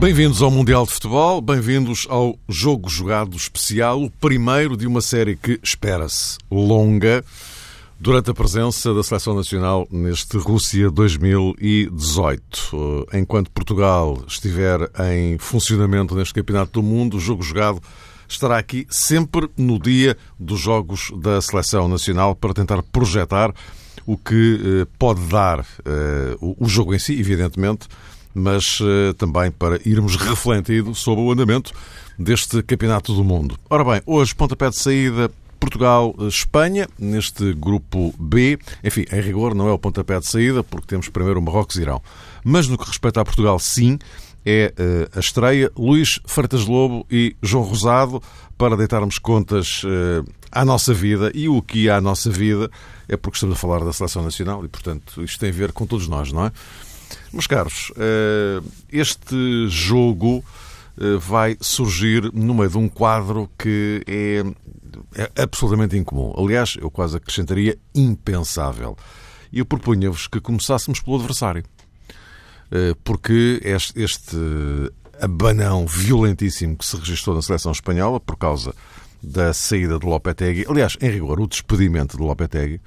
Bem-vindos ao Mundial de Futebol, bem-vindos ao Jogo Jogado Especial, o primeiro de uma série que espera-se longa durante a presença da Seleção Nacional neste Rússia 2018. Enquanto Portugal estiver em funcionamento neste Campeonato do Mundo, o Jogo Jogado estará aqui sempre no dia dos Jogos da Seleção Nacional para tentar projetar o que eh, pode dar eh, o jogo em si, evidentemente, mas também para irmos refletindo sobre o andamento deste Campeonato do Mundo. Ora bem, hoje pontapé de saída Portugal-Espanha, neste grupo B. Enfim, em rigor, não é o pontapé de saída, porque temos primeiro o Marrocos e Irão. Mas no que respeita a Portugal, sim, é uh, a estreia Luís Freitas Lobo e João Rosado para deitarmos contas uh, à nossa vida e o que é a nossa vida é porque estamos a falar da Seleção Nacional e, portanto, isto tem a ver com todos nós, não é? Meus caros, eh, este jogo eh, vai surgir no meio de um quadro que é, é absolutamente incomum. Aliás, eu quase acrescentaria impensável. E eu propunha-vos que começássemos pelo adversário. Eh, porque este, este abanão violentíssimo que se registrou na seleção espanhola por causa da saída de Lopetegui, aliás, em rigor, o despedimento de Lopetegui, eh,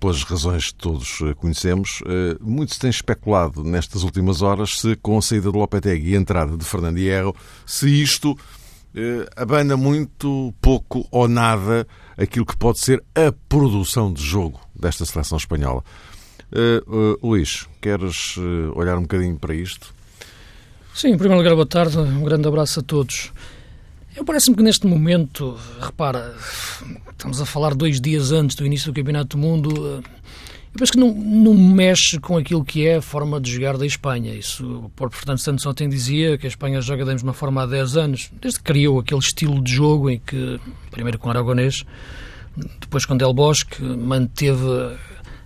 pelas razões que todos eh, conhecemos, eh, muito se tem especulado nestas últimas horas se, com a saída de Lopetegui e a entrada de Fernando Hierro, se isto abana muito pouco ou nada aquilo que pode ser a produção de jogo desta seleção espanhola. Uh, uh, Luís, queres olhar um bocadinho para isto? Sim, em primeiro lugar, boa tarde, um grande abraço a todos. Eu parece-me que neste momento, repara, estamos a falar dois dias antes do início do Campeonato do Mundo, eu penso que não, não mexe com aquilo que é a forma de jogar da Espanha. Isso, o Fernando Santos ontem dizia que a Espanha joga da mesma forma há 10 anos, desde que criou aquele estilo de jogo em que, primeiro com Aragonês, depois com Del Bosque, manteve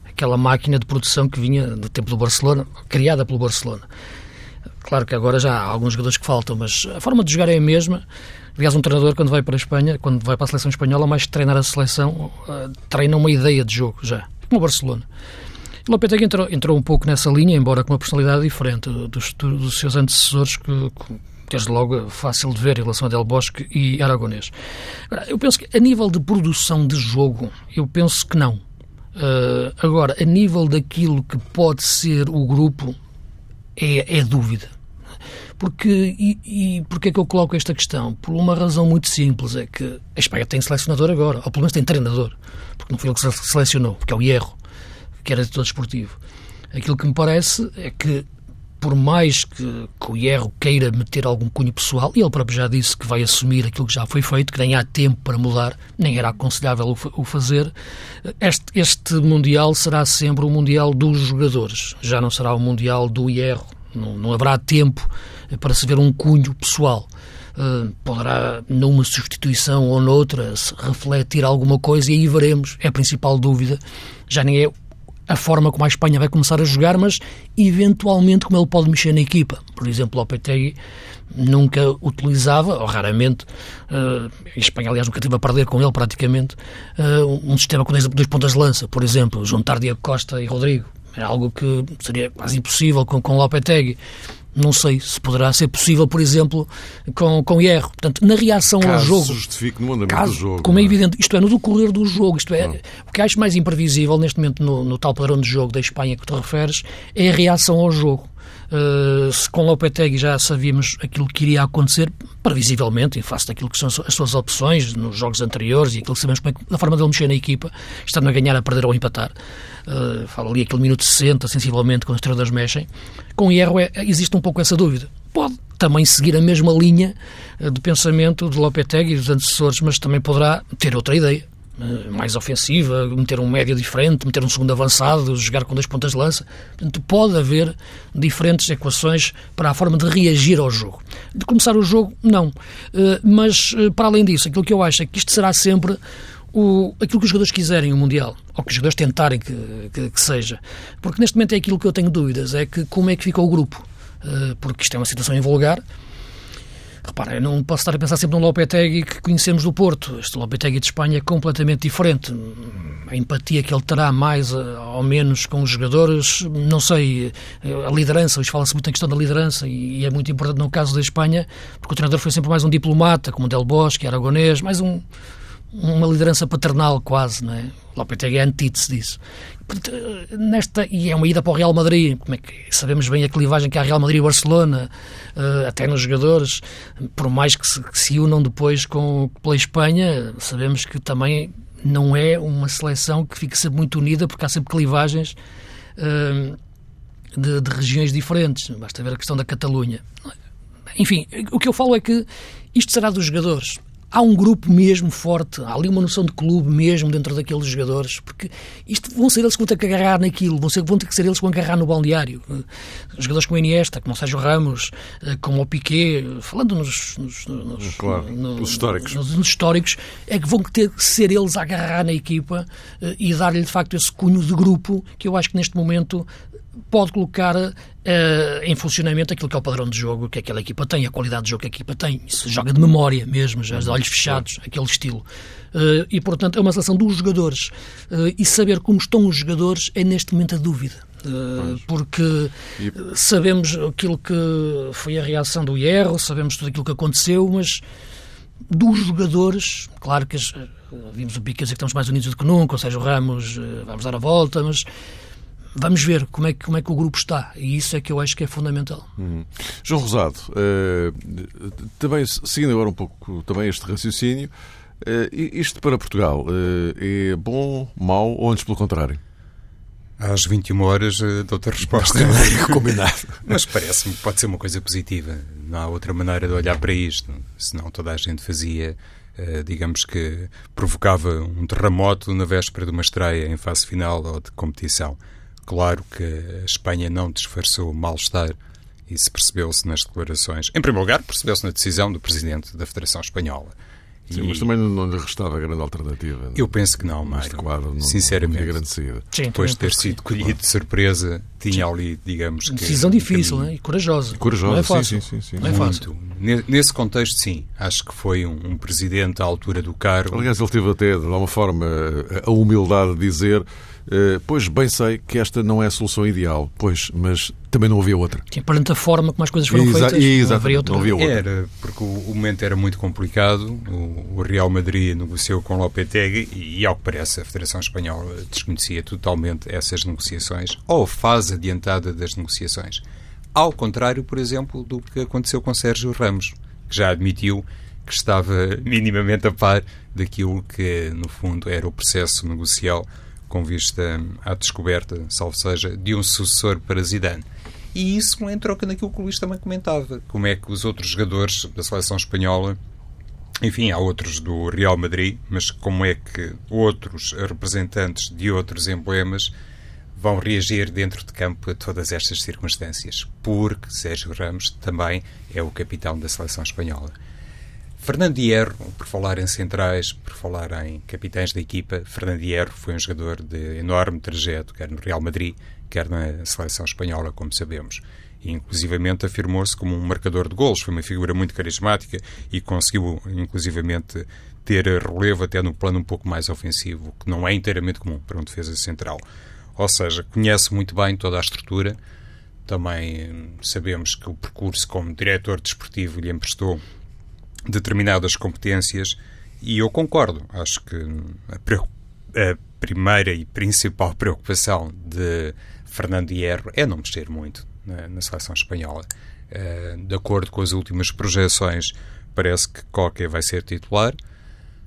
aquela máquina de produção que vinha do tempo do Barcelona, criada pelo Barcelona. Claro que agora já há alguns jogadores que faltam, mas a forma de jogar é a mesma. Aliás, um treinador, quando vai para a Espanha, quando vai para a seleção espanhola, mais treinar a seleção, uh, treina uma ideia de jogo já, como o Barcelona. E Lopetegui entrou, entrou um pouco nessa linha, embora com uma personalidade diferente dos, dos seus antecessores, que, que desde logo fácil de ver em relação a Del Bosque e Aragonês. Agora, eu penso que a nível de produção de jogo, eu penso que não. Uh, agora, a nível daquilo que pode ser o grupo, é, é dúvida. Porque, e, e porquê é que eu coloco esta questão? Por uma razão muito simples, é que a Espanha tem selecionador agora, ou pelo menos tem treinador, porque não foi ele que selecionou, porque é o Hierro, que era todo esportivo. Aquilo que me parece é que, por mais que, que o Hierro queira meter algum cunho pessoal, e ele próprio já disse que vai assumir aquilo que já foi feito, que nem há tempo para mudar, nem era aconselhável o, o fazer, este, este Mundial será sempre o Mundial dos jogadores, já não será o Mundial do Hierro, não, não haverá tempo para se ver um cunho pessoal. Uh, poderá, numa substituição ou noutra, se refletir alguma coisa e aí veremos. É a principal dúvida. Já nem é a forma como a Espanha vai começar a jogar, mas eventualmente como ele pode mexer na equipa. Por exemplo, o Lopetegui nunca utilizava, ou raramente, uh, Espanha aliás nunca teve a perder com ele praticamente, uh, um sistema com dois, pontas de lança, por exemplo, juntar Diego Costa e Rodrigo. Era algo que seria quase impossível com, com Lopetegui. Não sei se poderá ser possível, por exemplo, com, com erro. Portanto, na reação caso ao jogo. justifique no andamento caso, do jogo. Como é, é evidente, isto é, no decorrer do jogo, isto é, o que acho mais imprevisível neste momento no, no tal padrão de jogo da Espanha que te referes é a reação ao jogo. Uh, se com Lopetegui já sabíamos aquilo que iria acontecer, previsivelmente, em face daquilo que são as suas opções nos jogos anteriores e aquilo que sabemos como é, da forma dele mexer na equipa, estando a ganhar, a perder ou a empatar. Uh, falo ali aquele minuto 60, sensivelmente, quando os treinadores mexem. Com erro é, existe um pouco essa dúvida. Pode também seguir a mesma linha uh, de pensamento de Lopetegui e dos antecessores, mas também poderá ter outra ideia eh, mais ofensiva, meter um médio diferente, meter um segundo avançado, jogar com dois pontas de lança. Portanto, pode haver diferentes equações para a forma de reagir ao jogo. De começar o jogo, não. Eh, mas, eh, para além disso, aquilo que eu acho é que isto será sempre o, aquilo que os jogadores quiserem, o Mundial, ou que os jogadores tentarem que, que, que, seja. Porque neste momento é aquilo que eu tenho dúvidas, é que como é que ficou o grupo. Uh, porque isto é uma situação invulgar. Repara, eu não posso estar a pensar sempre no Lopetegui que conhecemos do Porto. Este Lopetegui de Espanha é completamente diferente. A empatia que ele terá mais ou menos com os jogadores, não sei, a liderança, hoje fala-se muito em questão da liderança e é muito importante no caso da Espanha, porque o treinador foi sempre mais um diplomata, como Del Bosque, Aragonês, mais um, uma liderança paternal quase, não é? Lopetegui é antítese disso. Nesta, e é uma ida para o Real Madrid, como é que sabemos bem a clivagem que há Real Madrid e Barcelona, uh, até nos jogadores, por mais que se, que se unam depois com, pela Espanha, sabemos que também não é uma seleção que fica sempre muito unida, porque há sempre clivagens uh, de, de regiões diferentes. Basta ver a questão da Catalunha. Enfim, o que eu falo é que isto será dos jogadores há um grupo mesmo forte, há ali uma noção de clube mesmo dentro daqueles jogadores, porque isto vão ser eles que vão ter que agarrar naquilo, vão, ser, vão ter que ser eles que vão agarrar no balneário. Eh, jogadores como o Iniesta, como o Sérgio Ramos, eh, como o Piquet, falando nos, nos, nos, claro, no, nos históricos. Nos, nos, históricos, é que vão ter que ser eles a agarrar na equipa eh, e dar-lhe de facto esse cunho de grupo que eu acho que neste momento pode colocar uh, em funcionamento aquilo que é o padrão de jogo que aquela equipa tem, a qualidade de jogo que a equipa tem. Isso joga de memória mesmo, já de olhos fechados, aquele estilo. Uh, e, portanto, é uma seleção dos jogadores. Uh, e saber como estão os jogadores é, neste momento, a dúvida. porque e... sabemos aquilo que foi a reação do Hierro, sabemos tudo aquilo que aconteceu, mas dos jogadores, claro que as, vimos o Piquet que estamos mais unidos do que nunca, ou seja, o Ramos, vamos dar a volta, mas vamos ver como é, que, como é que o grupo está. E isso é que eu acho que é fundamental. Uhum. João Rosado, uh, também seguindo agora um pouco também este raciocínio, uh, isto para Portugal uh, é bom, mau ou antes pelo contrário? Às 21 horas dou-te a resposta. Combinado. Mas parece-me que pode ser uma coisa positiva. Não há outra maneira de olhar para isto. Senão toda a gente fazia, digamos que provocava um terremoto na véspera de uma estreia em fase final ou de competição. Claro que a Espanha não disfarçou o mal-estar e se percebeu-se nas declarações. Em primeiro lugar, percebeu-se na decisão do presidente da Federação Espanhola. Sim, e... mas também não lhe restava grande alternativa. Eu penso que não, Mário. Quadro, não, Sinceramente. Não Sim, depois de ter sido colhido de surpresa, tinha ali, digamos que. Decisão difícil um né? e corajosa. E corajosa, não é fácil. Sim, sim, sim, não é fácil. Muito. Nesse contexto, sim. Acho que foi um, um, presidente à altura do cargo. Aliás, ele teve até, de alguma forma, a humildade de dizer pois bem sei que esta não é a solução ideal, pois, mas também não havia outra. Sim, perante a forma como as coisas foram Exa feitas, não, havia outra. não havia outra. Era, porque o, o momento era muito complicado, o, o, Real Madrid negociou com Lopetegui e, e, ao que parece, a Federação Espanhola desconhecia totalmente essas negociações, ou fase adiantada das negociações. Ao contrário, por exemplo, do que aconteceu com Sérgio Ramos, que já admitiu que estava minimamente a par daquilo que, no fundo, era o processo negocial com vista à descoberta, salvo seja, de um sucessor para Zidane. E isso entrou naquilo que o Luís também comentava. Como é que os outros jogadores da seleção espanhola, enfim, há outros do Real Madrid, mas como é que outros representantes de outros emblemas vão reagir dentro de campo a todas estas circunstâncias? Porque Sérgio Ramos também é o capitão da seleção espanhola. Fernando Hierro, por falar em centrais, por falar em capitães da equipa, Fernando Hierro foi um jogador de enorme trajeto, quer no Real Madrid, quer na seleção espanhola, como sabemos. E, inclusivamente, afirmou-se como um marcador de golos. Foi uma figura muito carismática e conseguiu, inclusivamente, ter relevo até no plano um pouco mais ofensivo, que não é inteiramente comum para um defesa central. Ou seja, conhece muito bem toda a estrutura. Também sabemos que o percurso como diretor desportivo lhe emprestou determinadas competências e eu concordo. Acho que a, a primeira e principal preocupação de Fernando Hierro é não mexer muito na, na seleção espanhola. Uh, de acordo com as últimas projeções, parece que Coque vai ser titular.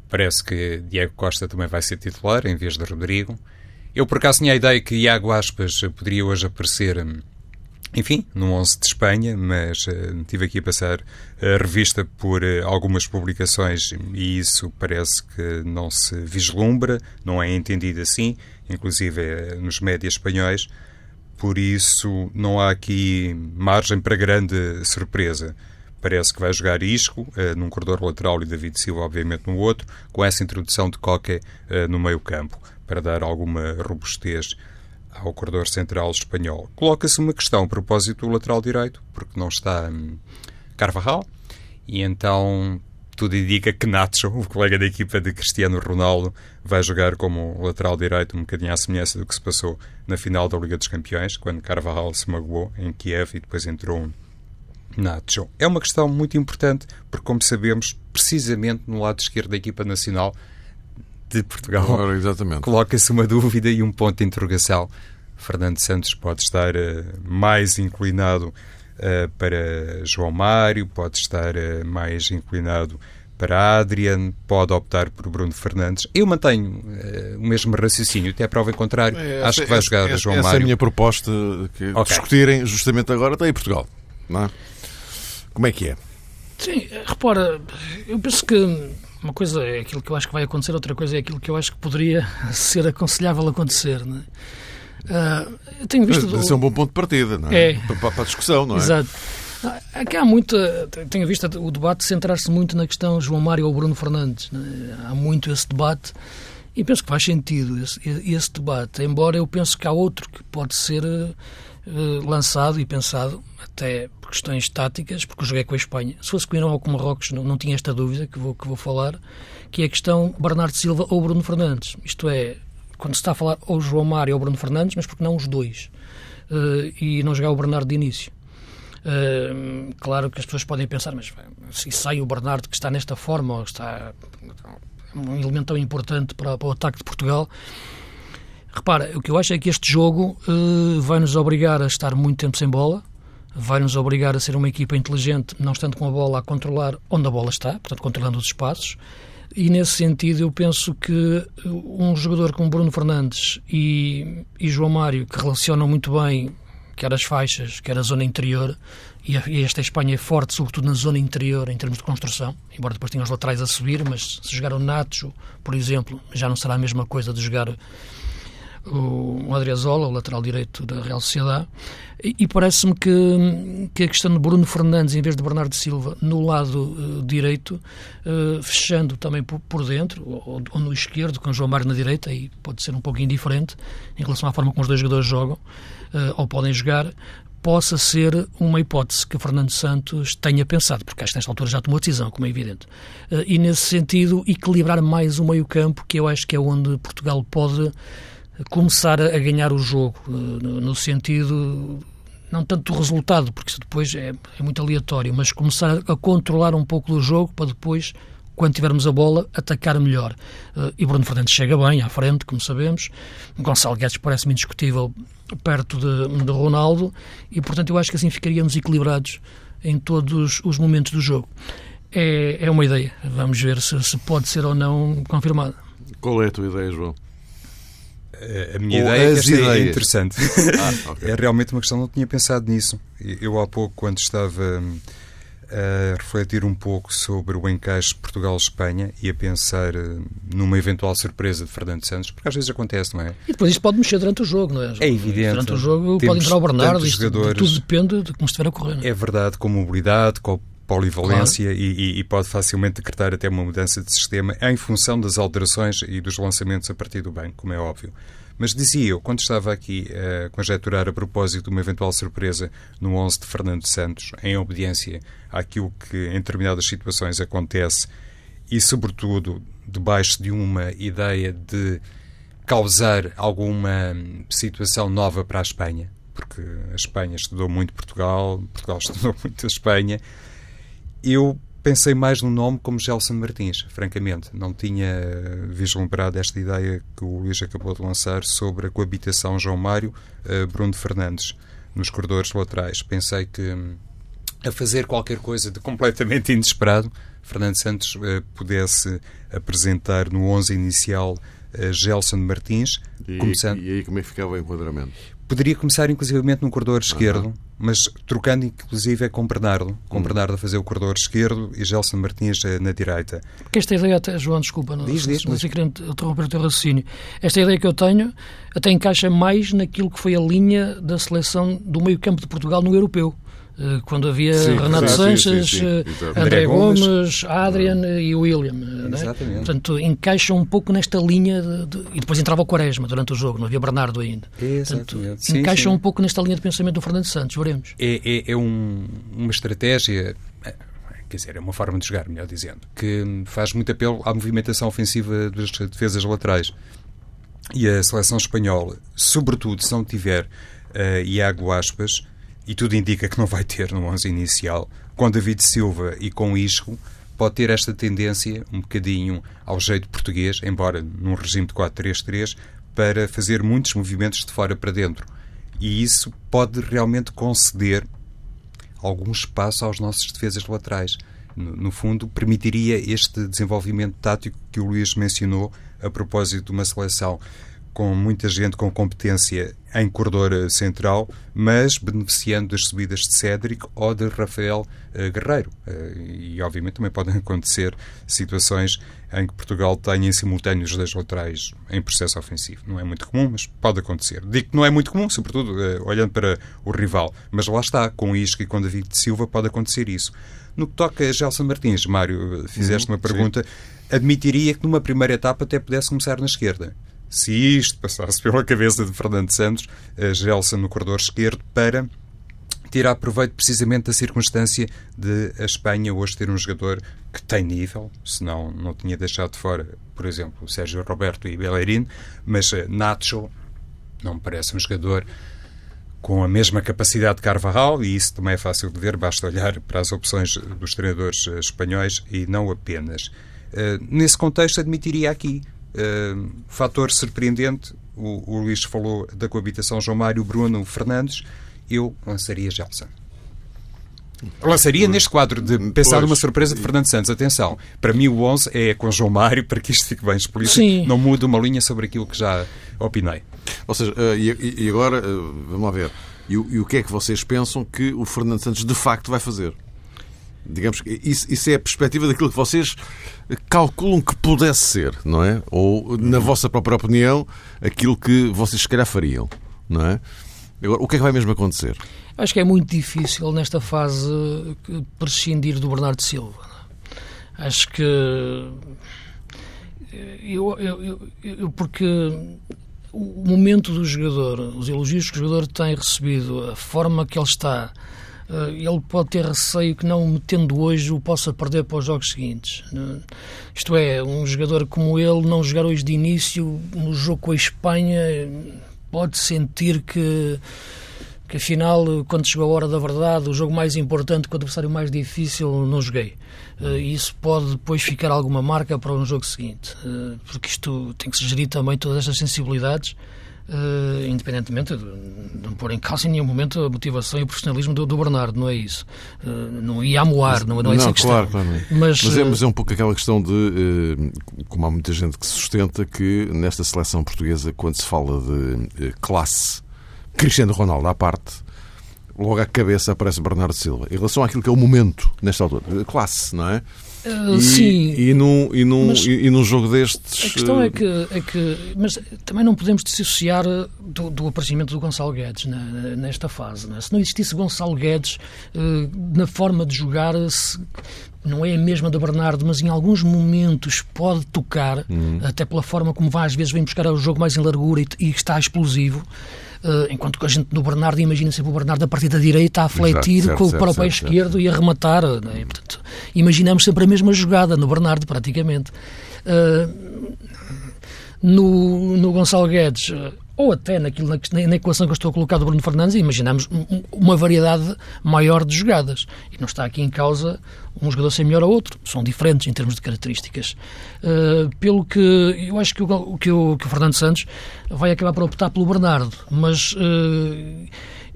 Parece que Diego Costa também vai ser titular em vez de Rodrigo. Eu, por acaso, tinha a ideia que Iago Aspas poderia hoje aparecer hum, enfim, no 11 de Espanha, mas uh, tive aqui a passar a revista por uh, algumas publicações e isso parece que não se vislumbra, não é entendido assim, inclusive uh, nos médias espanhóis, por isso não há aqui margem para grande surpresa. parece que vai jogar Isco num corredor lateral e David Silva, obviamente, no outro, com essa introdução de Coque no meio campo, para dar alguma robustez ao corredor central espanhol. Coloca-se uma questão a propósito do lateral direito, porque não está um, Carvajal, e então tudo indica que Nacho, o colega da equipa de Cristiano Ronaldo, vai jogar como lateral direito, um bocadinho à semelhança do que se passou na final da Liga dos Campeões, quando Carvajal se magoou em Kiev e depois entrou Nacho. É uma questão muito importante, porque, como sabemos, precisamente no lado esquerdo da equipa nacional de Portugal, coloca-se uma dúvida e um ponto de interrogação. Fernando Santos pode estar uh, mais inclinado uh, para João Mário, pode estar uh, mais inclinado para Adrian, pode optar por Bruno Fernandes. Eu mantenho uh, o mesmo raciocínio, até a prova em contrário. É, Acho que vai jogar essa, João essa Mário. Essa é a minha proposta, que okay. discutirem justamente agora, está em Portugal. Não é? Como é que é? Sim, repara, eu penso que uma coisa é aquilo que eu acho que vai acontecer, outra coisa é aquilo que eu acho que poderia ser aconselhável acontecer. Não é? Uh, eu tenho visto. Esse é um bom ponto de partida, não é? é. Para, para, a discussão, não é? Exato. Aqui há muita. Tenho visto o debate centrar-se muito na questão João Mário ou Bruno Fernandes. É? Há muito esse debate e penso que faz sentido esse, esse, debate, embora eu penso que há outro que pode ser lançado e pensado até por questões táticas, porque joguei com a Espanha. Se fosse com o Irão ou com o Marrocos, não, não tinha esta dúvida que vou, que vou falar, que é a questão Bernardo Silva ou Bruno Fernandes. Isto é, quando se está a falar ou João Mário ou Bruno Fernandes, mas porque não os dois? Uh, e não jogar o Bernardo de início. Uh, claro que as pessoas podem pensar, mas se sai o Bernardo que está nesta forma, ou está um elemento tão importante para, para o ataque de Portugal. Repara, o que eu acho é que este jogo uh, vai nos obrigar a estar muito tempo sem bola, vai nos obrigar a ser uma equipa inteligente, não estando com a bola a controlar onde a bola está, portanto, controlando os espaços, e nesse sentido eu penso que um jogador como Bruno Fernandes e, e João Mário, que relacionam muito bem quer as faixas, quer a zona interior, e, e esta Espanha é forte, sobretudo na zona interior, em termos de construção, embora depois tenha os laterais a subir, mas se jogar o Nacho, por exemplo, já não será a mesma coisa de jogar o Adriazola, o lateral direito da Real Sociedade, e, e parece-me que, que a questão de Bruno Fernandes em vez de Bernardo Silva no lado uh, direito, uh, fechando também por, por dentro, ou, ou, no esquerdo, com João Mário na direita, aí pode ser um pouquinho diferente em relação à forma como os dois jogadores jogam, uh, ou podem jogar, possa ser uma hipótese que Fernando Santos tenha pensado, porque acho que nesta altura já tomou decisão, como é evidente. E nesse sentido, equilibrar mais o meio-campo, que eu acho que é onde Portugal pode começar a ganhar o jogo, eh, no sentido não tanto do resultado, porque isso depois é, é, muito aleatório, mas começar a controlar um pouco do jogo para depois, quando tivermos a bola, atacar melhor. Eh, e Bruno Fernandes chega bem à frente, como sabemos. Gonçalo Guedes parece-me indiscutível perto de, de Ronaldo e, portanto, eu acho que assim ficaríamos equilibrados em todos os momentos do jogo. É, é uma ideia. Vamos ver se, se pode ser ou não confirmada. Qual é a tua ideia, João? A minha Ou ideia é que esta ideias. é interessante. Ah, okay. É realmente uma questão, não tinha pensado nisso. Eu há pouco, quando estava hum, a refletir um pouco sobre o encaixe Portugal-Espanha e a pensar hum, numa eventual surpresa de Fernando Santos, porque às vezes acontece, não é? E depois isto pode mexer durante o jogo, não é? É evidente. Durante o jogo pode entrar o Bernardo, isto, jogadores, tudo depende de como estiver a correr. É? é verdade, com mobilidade, com polivalência claro. e, e, pode facilmente decretar até uma mudança de sistema em função das alterações e dos lançamentos a partir do banco, como é óbvio. Mas dizia eu, quando estava aqui a conjecturar a propósito de uma eventual surpresa no 11 de Fernando Santos, em obediência àquilo que em determinadas situações acontece e, sobretudo, debaixo de uma ideia de causar alguma situação nova para a Espanha, porque a Espanha estudou muito Portugal, Portugal estudou muito a Espanha, eu pensei mais no nome como Gelson Martins, francamente. Não tinha vislumbrado esta ideia que o Luís acabou de lançar sobre a coabitação João Mário, uh, Bruno Fernandes, nos corredores laterais. Pensei que a fazer qualquer coisa de completamente inesperado, Fernando Santos uh, pudesse apresentar no 11 inicial Gelson Martins. E, começando... e aí como é que ficava o enquadramento? Poderia começar, inclusivamente, no corredor esquerdo, mas trocando, inclusive, é com Bernardo. Com hum. Bernardo a fazer o corredor esquerdo e Gelson Martins eh, na direita. Porque esta ideia, até, João, desculpa, não, diz, diz, mas... eu queria interromper o teu raciocínio. Esta ideia que eu tenho até encaixa mais naquilo que foi a linha da seleção do meio-campo de Portugal no europeu. Eh, quando havia sim, Renato sim, Sanches, sim, eh, André Gomes, Gomes Adrian ah. e William. Né? Portanto, encaixa um pouco nesta linha de, de, e depois entrava o Quaresma durante o jogo, não havia Bernardo ainda. Portanto, encaixa um pouco nesta linha de pensamento do Fernando Santos, veremos. É, é, é um, uma estratégia quer dizer, é uma forma de jogar, melhor dizendo, que faz muito apelo à movimentação ofensiva das defesas laterais. E a seleção espanhola, sobretudo se não tiver uh, Iago Aspas, e tudo indica que não vai ter no 11 inicial, com David Silva e com Isco, pode ter esta tendência, um bocadinho ao jeito português, embora num regime de 4-3-3, para fazer muitos movimentos de fora para dentro. E isso pode realmente conceder algum espaço aos nossos defesas laterais. No, no fundo, permitiria este desenvolvimento tático que o Luís mencionou a propósito de uma seleção com muita gente com competência em corredor central, mas beneficiando das subidas de Cédric ou de Rafael uh, Guerreiro. Uh, e, obviamente, também podem acontecer situações em que Portugal tenha em simultâneo os dois laterais em processo ofensivo. Não é muito comum, mas pode acontecer. Digo que não é muito comum, sobretudo uh, olhando para o rival. Mas lá está, com Isco e com David Silva pode acontecer isso. No que toca a Gelson Martins, Mário, fizeste uhum, uma pergunta, sim. admitiria que numa primeira etapa até pudesse começar na esquerda se isto passasse pela cabeça de Fernando Santos, a Gelson no corredor esquerdo, para tirar proveito precisamente da circunstância de a Espanha hoje ter um jogador que tem nível, senão não tinha deixado de fora, por exemplo, Sérgio Roberto e Bellerin, mas eh, Nacho não me parece um jogador com a mesma capacidade de Carvajal, e isso também é fácil de ver, basta olhar para as opções dos treinadores eh, espanhóis e não apenas. Uh, nesse contexto, admitiria aqui Uh, fator surpreendente, o, o Luís falou da coabitação João Mário, Bruno Fernandes, eu lançaria Gelson. Lançaria neste quadro de pensar pois, uma surpresa de Fernando Santos. Atenção, para mim o 11 é com João Mário, para que isto fique bem explícito. Sim. Não muda uma linha sobre aquilo que já opinei. Ou seja, uh, e, agora, uh, vamos lá ver, e o que é que vocês pensam que o Fernando Santos de facto vai fazer? Digamos que isso, isso é a perspectiva daquilo que vocês calculam que pudesse ser, não é? Ou, na vossa própria opinião, aquilo que vocês se calhar fariam, não é? Agora, o que é que vai mesmo acontecer? Acho que é muito difícil nesta fase prescindir do Bernardo Silva. É? Acho que eu, eu, eu, porque o momento do jogador, os elogios que o jogador tem recebido, a forma que ele está, eh, ele pode ter receio que não metendo hoje o possa perder para os jogos seguintes. Eh, isto é, um jogador como ele não jogar hoje de início no jogo com a Espanha pode sentir que que afinal, quando chegou a hora da verdade, o jogo mais importante, com o adversário mais difícil, não joguei. Uh, isso pode depois ficar alguma marca para um jogo seguinte, porque isto tem que se gerir também todas estas sensibilidades Uh, independentemente de não pôr em causa em nenhum momento a motivação e o profissionalismo do, do Bernardo, não é isso. Uh, não ia amoar, não, não é essa questão. Claro, claro. Mas, mas, é, mas é um pouco aquela questão de, como há muita gente que sustenta, que nesta seleção portuguesa, quando se fala de classe, Cristiano Ronaldo à parte, logo à cabeça aparece Bernardo Silva. Em relação àquilo que é o momento, nesta altura, classe, não é? Uh, e, sim. E num, e, num, e, num jogo destes. A questão é que, é que. Mas também não podemos dissociar do, do aparecimento do Gonçalo Guedes na, nesta fase. Não é? Se não existisse Gonçalo Guedes uh, na forma de jogar, se, não é a mesma do Bernardo, mas em alguns momentos pode tocar, uhum. até pela forma como vai, às vezes vem buscar o jogo mais em largura e, e está explosivo. Uh, enquanto que a gente no Bernardo imagina sempre o Bernardo a partir da direita a fletir Exato, certo, para o pé esquerdo certo. e a rematar. Né? Portanto, imaginamos sempre a mesma jogada no Bernardo, praticamente. Uh, no, no Gonçalo Guedes, ou até naquilo, na, na equação que eu estou a colocar do Bruno Fernandes, imaginamos uma variedade maior de jogadas. E não está aqui em causa um jogador ser melhor a outro. São diferentes em termos de características. Uh, pelo que eu acho que o, que, o, que o Fernando Santos vai acabar por optar pelo Bernardo, mas uh,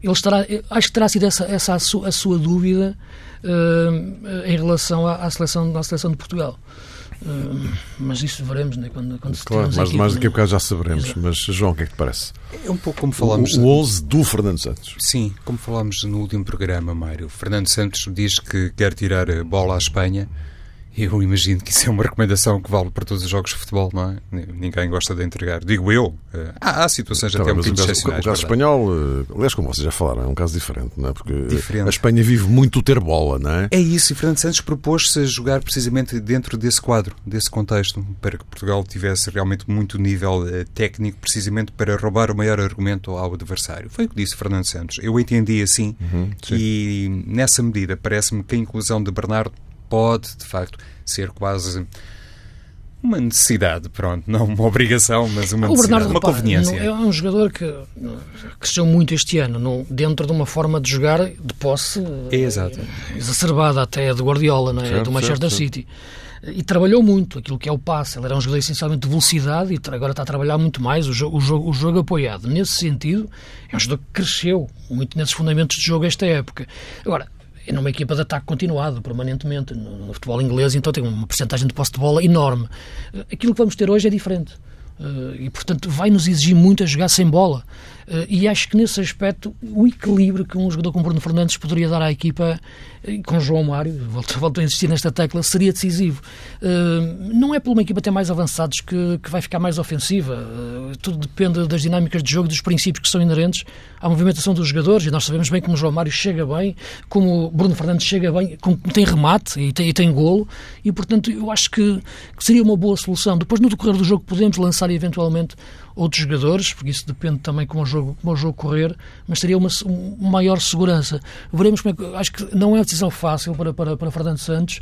ele estará, acho que terá sido essa, essa a, sua, a sua dúvida uh, em relação à, à, seleção, à seleção de Portugal. Uh, mas isso veremos né, quando, quando se Claro, mas mais daqui a bocado já saberemos. Exato. Mas, João, o que é que te parece? É um pouco como falámos. O, o 11 do Fernando Santos. Sim, como falámos no último programa, Mário. Fernando Santos diz que quer tirar a bola à Espanha Eu imagino que isso é uma recomendação que vale para todos os jogos de futebol, não é? Ninguém gosta de entregar. Digo eu. Eh, há, há situações tá até um bocadinho excepcionais. O caso espanhol, eh, aliás, como vocês já falaram, é um caso diferente, não é? Porque diferente. a Espanha vive muito ter bola, não é? É isso, e Fernando Santos propôs-se a jogar precisamente dentro desse quadro, desse contexto, para que Portugal tivesse realmente muito nível uh, técnico, precisamente para roubar o maior argumento ao adversário. Foi o que disse Fernando Santos. Eu entendi assim, uhum, e nessa medida parece-me que a inclusão de Bernardo pode, de facto, ser quase uma necessidade, pronto, não uma obrigação, mas uma o necessidade, Bernardo, uma conveniência. É um jogador que cresceu muito este ano, no, dentro de uma forma de jogar de posse é, exato. exacerbada até de Guardiola, não é? Certo, do Manchester certo, City. E trabalhou muito aquilo que é o passe. Ele era um jogador essencialmente de velocidade e agora está a trabalhar muito mais o jogo, o jogo, o jogo apoiado. Nesse sentido, é um jogador que cresceu muito nesses fundamentos de jogo esta época. Agora, é numa equipa de ataque continuado, permanentemente, no, no futebol inglês, então tem uma porcentagem de posse de bola enorme. Aquilo que vamos ter hoje é diferente. Uh, e, portanto, vai-nos exigir muito a jogar sem bola. Uh, e acho que, nesse aspecto, o equilíbrio que um jogador como Bruno Fernandes poderia dar à equipa, uh, com João Mário, volto, volto a insistir nesta tecla, seria decisivo. não é por uma equipa ter mais avançados que, que vai ficar mais ofensiva. tudo depende das dinâmicas de jogo, dos princípios que são inerentes à movimentação dos jogadores. E nós sabemos bem como João Mário chega bem, como Bruno Fernandes chega bem, como tem remate e tem, e tem golo. E, portanto, eu acho que, que seria uma boa solução. Depois, no decorrer do jogo, podemos lançar eventualmente outros jogadores, porque isso depende também como o jogo, como o jogo correr, mas teria uma, uma maior segurança. Veremos como é que. Acho que não é uma decisão fácil para, para, para Fernando Santos.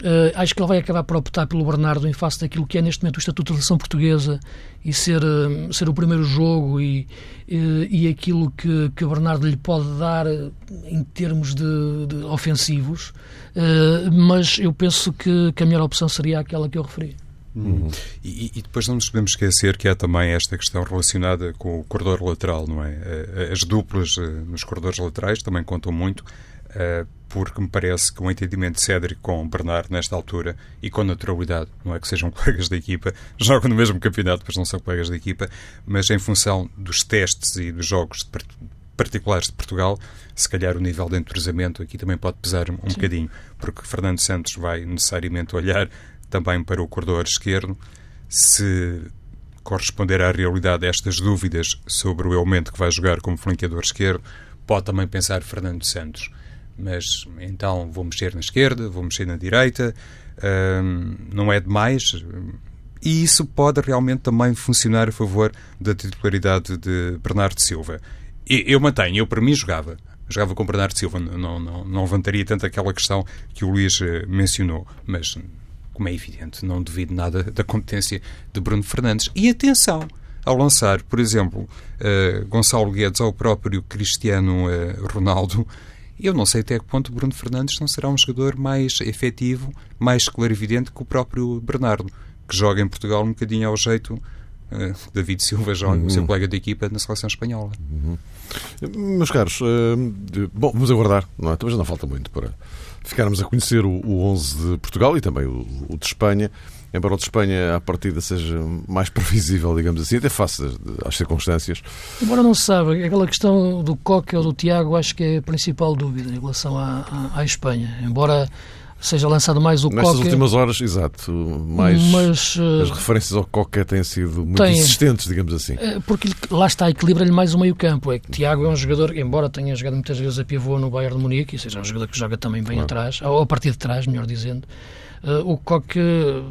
Uh, acho que ele vai acabar por optar pelo Bernardo em face daquilo que é neste momento o Estatuto da Seleção Portuguesa e ser, uh, ser o primeiro jogo e, uh, e aquilo que, que o Bernardo lhe pode dar em termos de, de ofensivos, mas eu penso que, que a melhor opção seria aquela que eu referi. Uhum. E, e, depois não nos podemos esquecer que há também esta questão relacionada com o corredor lateral, não é? Eh, as duplas eh, nos corredores laterais também contam muito, eh, porque me parece que o entendimento Cédric com Bernardo nesta altura e com naturalidade, não é que sejam colegas da equipa, jogam no mesmo campeonato, mas não são colegas da equipa, mas em função dos testes e dos jogos particulares de Portugal, se calhar o nível de entrosamento aqui também pode pesar um, um bocadinho, porque Fernando Santos vai necessariamente olhar também para o corredor esquerdo, se corresponder à realidade estas dúvidas sobre o elemento que vai jogar como flanqueador esquerdo, pode também pensar Fernando Santos. Mas então vou mexer na esquerda, vou mexer na direita, hum, não é demais. E isso pode realmente também funcionar a favor da titularidade de Bernardo Silva. Eu mantenho, eu para mim jogava. Jogava com Bernardo Silva, não, não, não levantaria tanto aquela questão que o Luís eh, mencionou, mas como é evidente, não duvido nada da competência de Bruno Fernandes. E atenção, ao lançar, por exemplo, uh, Gonçalo Guedes ao próprio Cristiano uh, Ronaldo, eu não sei até que ponto Bruno Fernandes não será um jogador mais efetivo, mais clarividente que o próprio Bernardo, que joga em Portugal um bocadinho ao jeito uh, David Silva joga, uhum. o seu colega de equipa na seleção espanhola. Uhum. Meus caros, bom, vamos aguardar, não é? Talvez não falta muito para ficarmos a conhecer o, o 11 de Portugal e também o, o de Espanha embora o de Espanha à partida seja mais previsível, digamos assim, até face às circunstâncias. Embora não se saiba, aquela questão do Coque ou do Tiago acho que é a principal dúvida em relação à, à, à Espanha. Embora seja lançado mais o Nestas Coque... Nestas últimas horas, exato, mais mas, uh, as referências ao Coque têm sido muito tem, insistentes, digamos assim. Eh, porque lá está, equilibra-lhe mais o meio campo. É que Tiago é um jogador, embora tenha jogado muitas vezes a pivô no Bayern de Munique, ou seja, é um jogador que joga também bem claro. atrás, ou a partir de trás, melhor dizendo, o Coque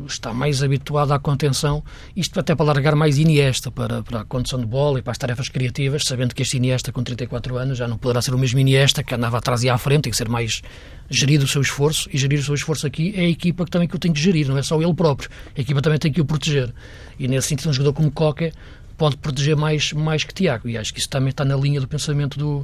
está mais habituado à contenção, isto até para largar mais Iniesta para, para a condução de bola e para as tarefas criativas, sabendo que este Iniesta com 34 anos já não poderá ser o mesmo Iniesta que andava atrás e à frente, tem que ser mais gerido o seu esforço, e gerir o seu esforço aqui é a equipa que também que o tem que gerir, não é só ele próprio, a equipa também tem que o proteger. E nesse sentido, um jogador como Coque pode proteger mais, mais que Tiago, e acho que isso também está na linha do pensamento do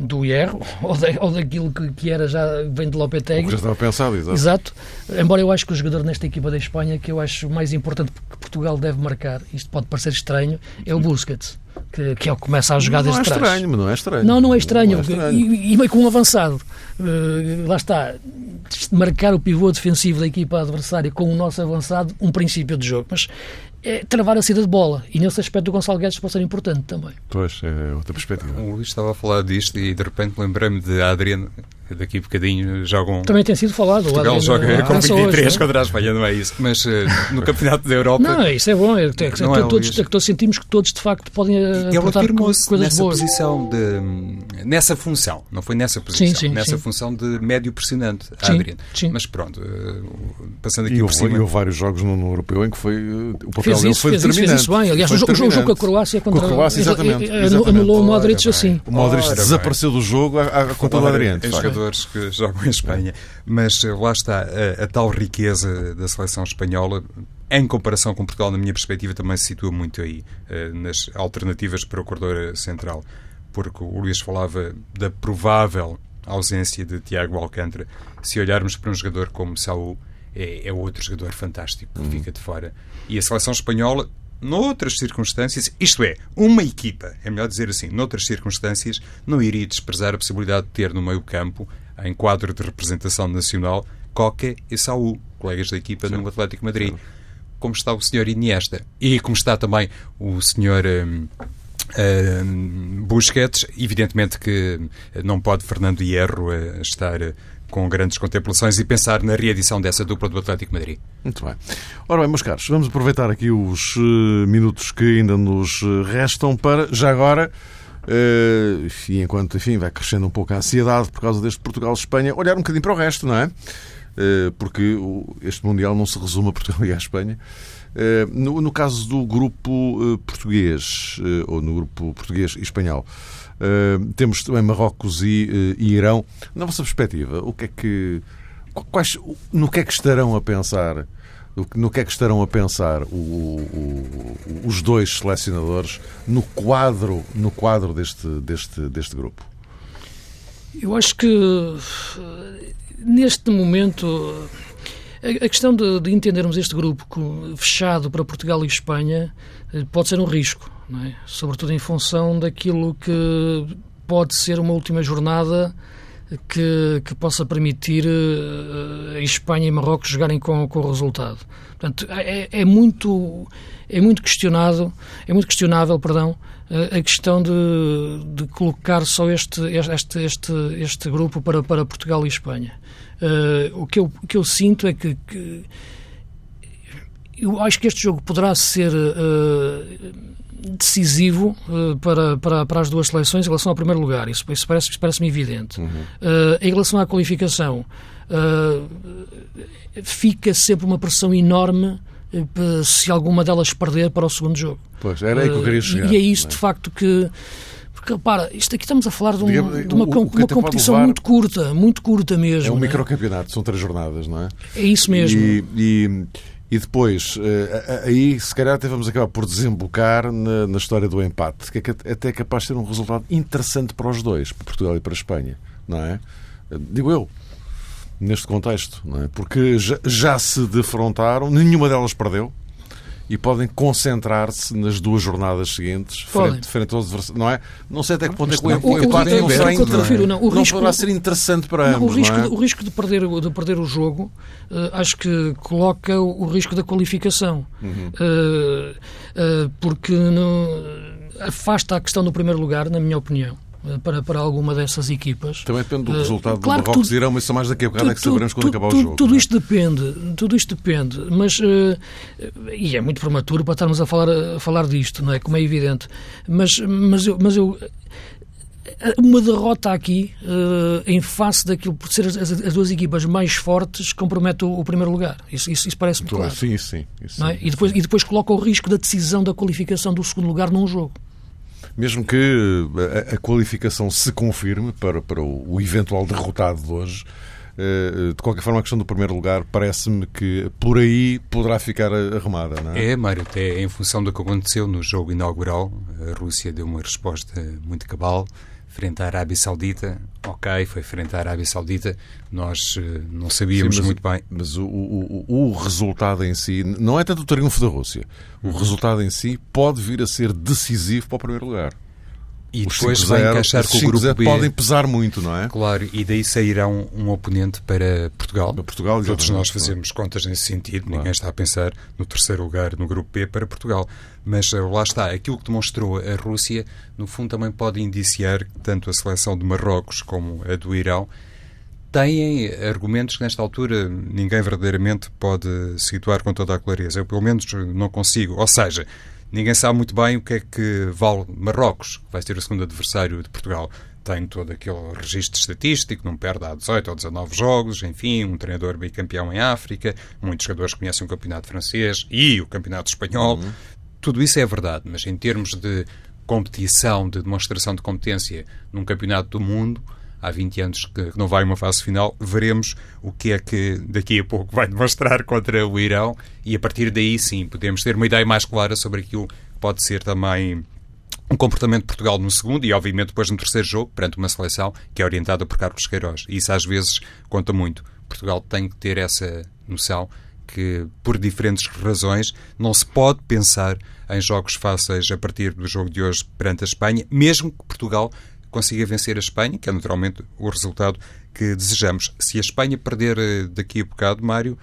do erro ou, de, ou daquilo que, que, era já vem de Lopetegui. O já estava pensado, exato. exato. Embora eu acho que o jogador nesta equipa da Espanha que eu acho mais importante que Portugal deve marcar, isto pode parecer estranho, é o Busquets. Que, que é o que começa a jogar não desde é trás. Estranho, não é estranho. Não, não é estranho. Não é estranho. E, e, meio com um avançado. Uh, lá está. Marcar o pivô defensivo da equipa adversária com o nosso avançado, um princípio de jogo. Mas é travar a saída de bola. E nesse aspecto o Gonçalo Guedes pode ser importante também. Pois, é outra perspectiva. O Luís estava a falar disto e de repente lembrei-me de Adriano, daqui a bocadinho jogam. Também tem sido falado. Portugal lá, joga ah, com 23 hoje, contra a Espanha, não é isso? Mas uh, no Campeonato da Europa. Não, isso é bom. É, é, não é, todos, é, todos sentimos que todos de facto podem Ele afirmou-se coisas nessa boas. posição de. nessa função, não foi nessa posição, sim, sim, nessa sim. função de médio pressionante, sim, Adriano. Sim. Mas pronto, uh, passando aqui e por cima. E houve vários jogos no, no europeu em que foi. O papel fez dele isso, foi fez determinante. Isso, fez isso bem. Aliás, o jogo, o jogo com a Croácia contra. Com a Croácia, exatamente. exatamente. Anulou o Modric assim. O Modric desapareceu do jogo à conta do Adriano. Jogadores que jogam em Espanha. Mas eh, lá está, a, a tal riqueza da seleção espanhola em comparação com Portugal, na minha perspectiva, também se situa muito aí, eh, nas alternativas para o corredor central. Porque o Luís falava da provável ausência de Tiago Alcântara. Se olharmos para um jogador como Saúl, é, é outro jogador fantástico que uhum. fica de fora. E a seleção espanhola, noutras circunstâncias, isto é, uma equipa, é melhor dizer assim, noutras circunstâncias, não iria desprezar a possibilidade de ter no meio campo em quadro de representação nacional, Coque e Saúl, colegas da equipa Sim. no Atlético Madrid. Sim. Como está o senhor Iniesta e como está também o senhor um, um, Busquets, evidentemente que não pode Fernando Hierro uh, estar uh, com grandes contemplações e pensar na reedição dessa dupla do Atlético Madrid. Muito bem. Ora bem, meus caros, vamos aproveitar aqui os uh, minutos que ainda nos restam para, já agora, Uh, e enquanto, enfim, vai crescendo um pouco a ansiedade por causa deste Portugal-Espanha, olhar um bocadinho para o resto, não é? Porque este Mundial não se resume a Portugal e à Espanha. No, no, caso do grupo português, ou no grupo português e espanhol, temos também Marrocos e, e, Irão. Na vossa perspectiva, o que é que. Quais, no que é que estarão a pensar no que é que estarão a pensar o, o, os dois selecionadores no quadro, no quadro deste, deste, deste grupo? Eu acho que neste momento a questão de, de entendermos este grupo fechado para Portugal e Espanha eh, pode ser um risco, é? sobretudo em função daquilo que pode ser uma última jornada que, que possa permitir uh, Espanha e Marrocos jogarem com, com o resultado. Portanto, é, é, muito é muito questionado é muito questionável, perdão, uh, a questão de, de colocar só este este este este grupo para para Portugal e Espanha. Uh, o que eu o que eu sinto é que, que eu acho que este jogo poderá ser decisivo uh, para, para, para as duas seleções em relação ao primeiro lugar. Isso, isso parece-me parece evidente. Uhum. Uh, em relação à qualificação, uh, fica sempre uma pressão enorme se alguma delas perder para o segundo jogo. Pois, era aí que eu queria chegar. E é isso, é? de facto, que. Porque, repara, isto aqui estamos a falar de, um, Digamos, de uma, o, o uma competição muito curta, muito curta mesmo. É um é? microcampeonato, são três jornadas, não é? É isso mesmo. E, e e depois, eh, aí, se calhar, até vamos acabar por desembocar na, na história do empate, que é até capaz de ter um resultado interessante para os dois, para Portugal e para a Espanha, não é? Digo eu, neste contexto, não é? Porque já, já se defrontaram, nenhuma delas perdeu, e podem concentrar-se nas duas jornadas seguintes, frente, frente aos adversários, não é? Não sei até que ponto é que o empate não, não, não, o não poderá ser interessante para ambos, o risco, não é? o risco de perder, de perder o jogo, uh, acho que coloca o, o risco da qualificação. Uhum. Uh, uh, porque no, afasta a questão do primeiro lugar, na minha opinião. Eh, para, para alguma dessas equipas. Também depende do uh, resultado claro do Marrocos e Irão, mas só mais daqui a bocado é que saberemos quando acabar o jogo. Tudo é? isto depende, tudo isto depende, mas uh, e é muito prematuro para estarmos a falar, a falar disto, não é? Como é evidente. Mas, mas eu, mas eu uma derrota aqui uh, em face daquilo por ser as, as, duas equipas mais fortes compromete o, o primeiro lugar. Isso, isso, isso parece-me claro. Sim, sim. Isso, é? e, depois, e depois coloca o risco da decisão da qualificação do segundo lugar num jogo mesmo que a, a qualificação se confirme para, para o, o eventual derrotado de hoje, eh, de qualquer forma, a questão do primeiro lugar parece-me que por aí poderá ficar arrumada, não é? É, Mário, até em função do que aconteceu no jogo inaugural, a Rússia deu uma resposta muito cabal frente à Arábia Saudita. Ok, foi frente à Arábia Saudita. Nós uh, não sabíamos Sim, mas, muito bem. Mas o, o, o, resultado em si, não é tanto o triunfo da Rússia. O uhum. resultado em si pode vir a ser decisivo para o primeiro lugar. E os depois vai encaixar com o grupo B. podem pesar muito, não é? Claro, e daí sairá um, um oponente para Portugal. Para Portugal Todos nós fazemos contas nesse sentido, claro. ninguém está a pensar no terceiro lugar no grupo B para Portugal. Mas eh, lá está, aquilo que demonstrou a Rússia, no fundo também pode indiciar que tanto a seleção de Marrocos como a do Irão têm argumentos que nesta altura ninguém verdadeiramente pode situar com toda a clareza. Eu, pelo menos, não consigo. Ou seja, ninguém sabe muito bem o que é que vale Marrocos, que vai ser o segundo adversário de Portugal. Tem todo aquele registro estatístico, não perde há 18 ou 19 jogos, enfim, um treinador bicampeão em África, muitos jogadores conhecem o campeonato francês e o campeonato espanhol. Uhum. Tudo isso é verdade, mas em termos de competição, de demonstração de competência num campeonato do mundo, há 20 anos que não vai uma fase final, veremos o que é que daqui a pouco vai demonstrar contra o Irão e a partir daí sim podemos ter uma ideia mais clara sobre aquilo que pode ser também um comportamento de Portugal no segundo e, obviamente, depois no terceiro jogo, perante uma seleção que é orientada por Carlos Queiroz. Isso às vezes conta muito. Portugal tem que ter essa noção que, por diferentes razões, não se pode pensar em jogos fáceis a partir do jogo de hoje perante a Espanha, mesmo que Portugal consiga vencer a Espanha, que é naturalmente o resultado que desejamos. Se a Espanha perder eh, daqui a bocado, Mário,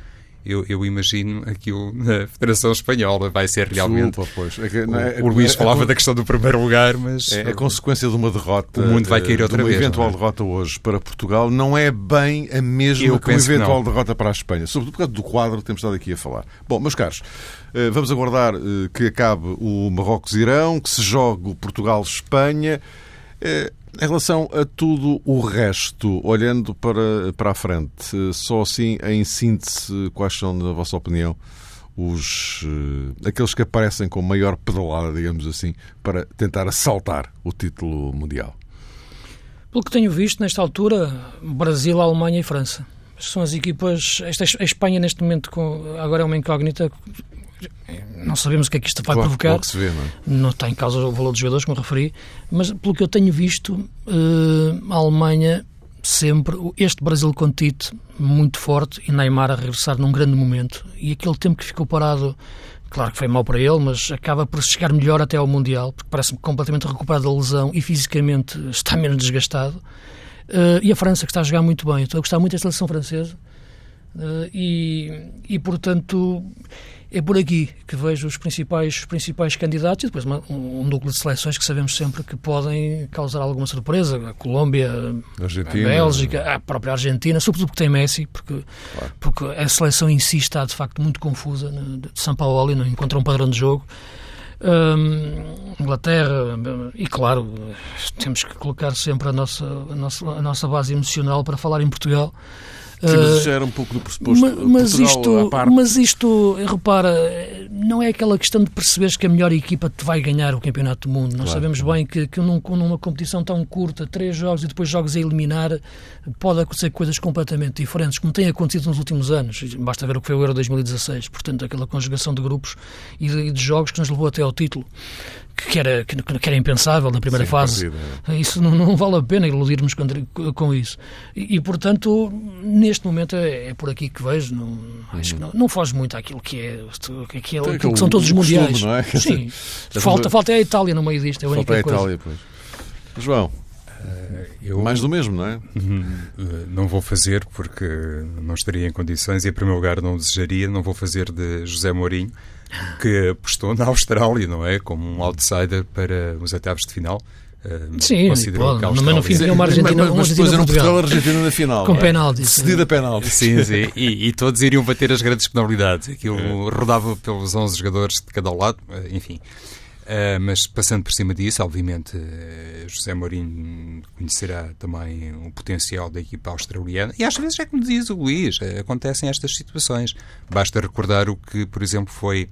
eu, eu, imagino aquilo na Federação Espanhola vai ser realmente. Desculpa, pois. É que, é, o, o Luís é, falava da questão do primeiro lugar, mas. É a consequência de uma derrota. O mundo vai cair outra de uma vez. Eventual derrota hoje para Portugal não é bem a mesma eu que uma eventual que derrota para a Espanha. Sobretudo por causa do quadro que temos estado aqui a falar. Bom, meus caros, eh, vamos aguardar eh, que acabe o Marrocos-Irão, que se jogue o Portugal-Espanha. Eh, em relação a tudo o resto, olhando para, para a frente, só assim, em síntese, quais são, na vossa opinião, os, uh, aqueles que aparecem com maior pedalada, digamos assim, para tentar assaltar o título mundial? Pelo que tenho visto, nesta altura, Brasil, Alemanha e França. São as equipas. Esta, a Espanha, neste momento, com, agora é uma incógnita não sabemos o que é que isto vai claro, provocar. Se vê, não, é? não está em causa o valor dos jogadores, como referi, mas pelo que eu tenho visto, uh, a Alemanha sempre, este Brasil com Tite muito forte e Neymar a regressar num grande momento. E aquele tempo que ficou parado, claro que foi mal para ele, mas acaba por chegar melhor até ao Mundial, porque parece-me completamente recuperado da lesão e fisicamente está menos desgastado. Uh, e a França, que está a jogar muito bem. Estou a gostar muito da seleção francesa. Uh, e, e, portanto, é por aqui que vejo os principais, os principais candidatos e depois uma, um, um, núcleo de seleções que sabemos sempre que podem causar alguma surpresa. A Colômbia, Argentina, a Bélgica, a própria Argentina, sobretudo porque tem Messi, porque, claro. porque a seleção em si está de facto muito confusa. Né, de São Paulo não encontra um padrão de jogo. Inglaterra e claro temos que colocar sempre a nossa, a nossa, a nossa base emocional para falar em Portugal Sim, mas já era um pouco do pressuposto. Mas, mas isto, mas isto, repara, não é aquela questão de perceberes que a melhor equipa te vai ganhar o Campeonato do Mundo. Nós claro. sabemos bem que, que num, numa competição tão curta, três jogos e depois jogos a eliminar, pode acontecer coisas completamente diferentes, como tem acontecido nos últimos anos. Basta ver o que foi o Euro 2016, portanto, aquela conjugação de grupos e de, de jogos que nos levou até ao título que era, que, que era impensável na primeira Sim, fase. Partida. É. Isso não, não, vale a pena iludirmos com, com isso. E, e, portanto, neste momento é, é, por aqui que vejo. Não, uhum. Acho que não, não foge muito àquilo que é, que, é, que são todos os mundiais. Costume, é? Sim. falta, falta é a Itália no meio disto. É a falta a Itália, pois. João. Uh, eu, Mais do mesmo, não é? Uh, não vou fazer porque não estaria em condições e, em primeiro lugar, não desejaria. Não vou fazer de José Mourinho que apostou na Austrália, não é? Como um outsider para os oitavos de final. Uh, Sim, pode, mas no fim tinha uma Argentina, mas, mas depois era um Portugal-Argentina na final. Com é? penalti. Cedida penalti. Sim, sim. E, e, todos iriam bater as grandes penalidades. Aquilo é. rodava pelos 11 jogadores de cada lado, eh, enfim. Uh, mas passando por cima disso, obviamente, uh, José Mourinho conhecerá também o potencial da equipa australiana. E às vezes é como diz o Luís, uh, acontecem estas situações. Basta recordar o que, por exemplo, foi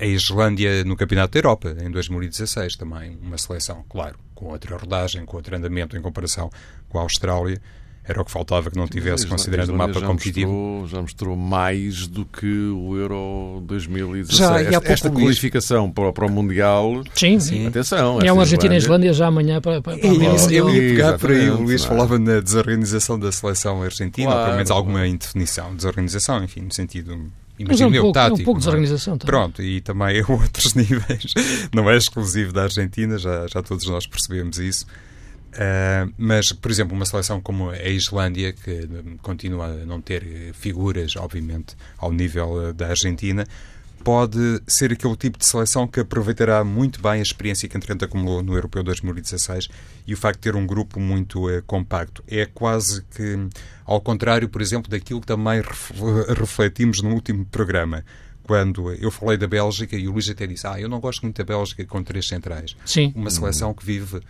a Islândia no Campeonato da Europa em 2016, também uma seleção, claro, com outra rodagem, com outro andamento em comparação com a Austrália era o que faltava que não tivesse, considerando o mapa já competitivo. Mostrou, já mostrou mais do que o Euro 2016. Já, esta, esta qualificação para, para, o Mundial. Sim, sim. Atenção. É uma Argentina e Islândia já amanhã para, para, para é, Eu ia pegar por aí. O Luís é? falava na desorganização da seleção argentina, claro, ou pelo menos alguma indefinição. Desorganização, enfim, no sentido Imagino é um, pouco, tático, é um pouco de desorganização. Também. Pronto, e também a outros níveis. Não é exclusivo da Argentina, já, já todos nós percebemos isso. Uh, mas, por exemplo, uma seleção como a Islândia, que continua a não ter figuras, obviamente, ao nível da Argentina, pode ser aquele tipo de seleção que aproveitará muito bem a experiência que entretanto acumulou no Europeu 2016 e o facto de ter um grupo muito uh, compacto. É quase que ao contrário, por exemplo, daquilo que também refletimos no último programa quando eu falei da Bélgica e o Luís até disse: Ah, eu não gosto muito da Bélgica com três centrais. Sim. Uma seleção que vive.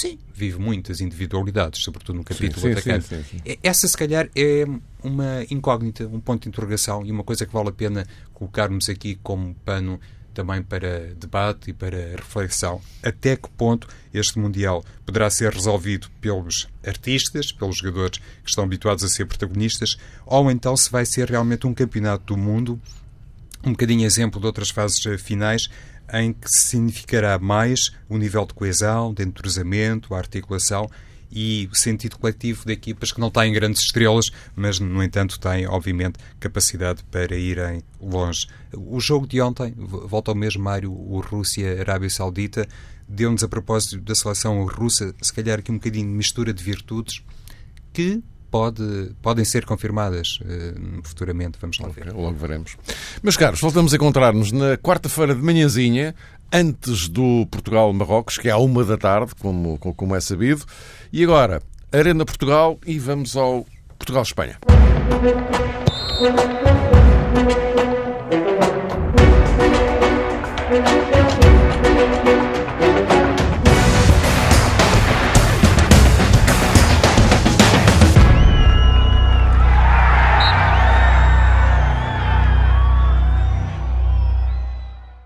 Sim, vive muitas individualidades, sobretudo no capítulo sim, atacante. Sim, sim, Essa, se calhar, é uma incógnita, um ponto de interrogação e uma coisa que vale a pena colocarmos aqui como pano também para debate e para reflexão. Até que ponto este Mundial poderá ser resolvido pelos artistas, pelos jogadores que estão habituados a ser protagonistas, ou então se vai ser realmente um campeonato do mundo um bocadinho exemplo de outras fases eh, finais em que significará mais o nível de coesão, de entrosamento, a articulação e o sentido coletivo de equipas que não têm grandes estrelas, mas, no entanto, têm, obviamente, capacidade para irem longe. O jogo de ontem, volta ao mesmo, Mário, o Rússia-Arábia Saudita, deu-nos, a propósito da seleção russa, se calhar aqui um bocadinho de mistura de virtudes, que pode, podem ser confirmadas uh, futuramente. Vamos lá ver. logo veremos. Meus caros, voltamos a encontrar-nos na quarta-feira de manhãzinha, antes do Portugal-Marrocos, que é à uma da tarde, como, como é sabido. E agora, Arena Portugal e vamos ao Portugal-Espanha.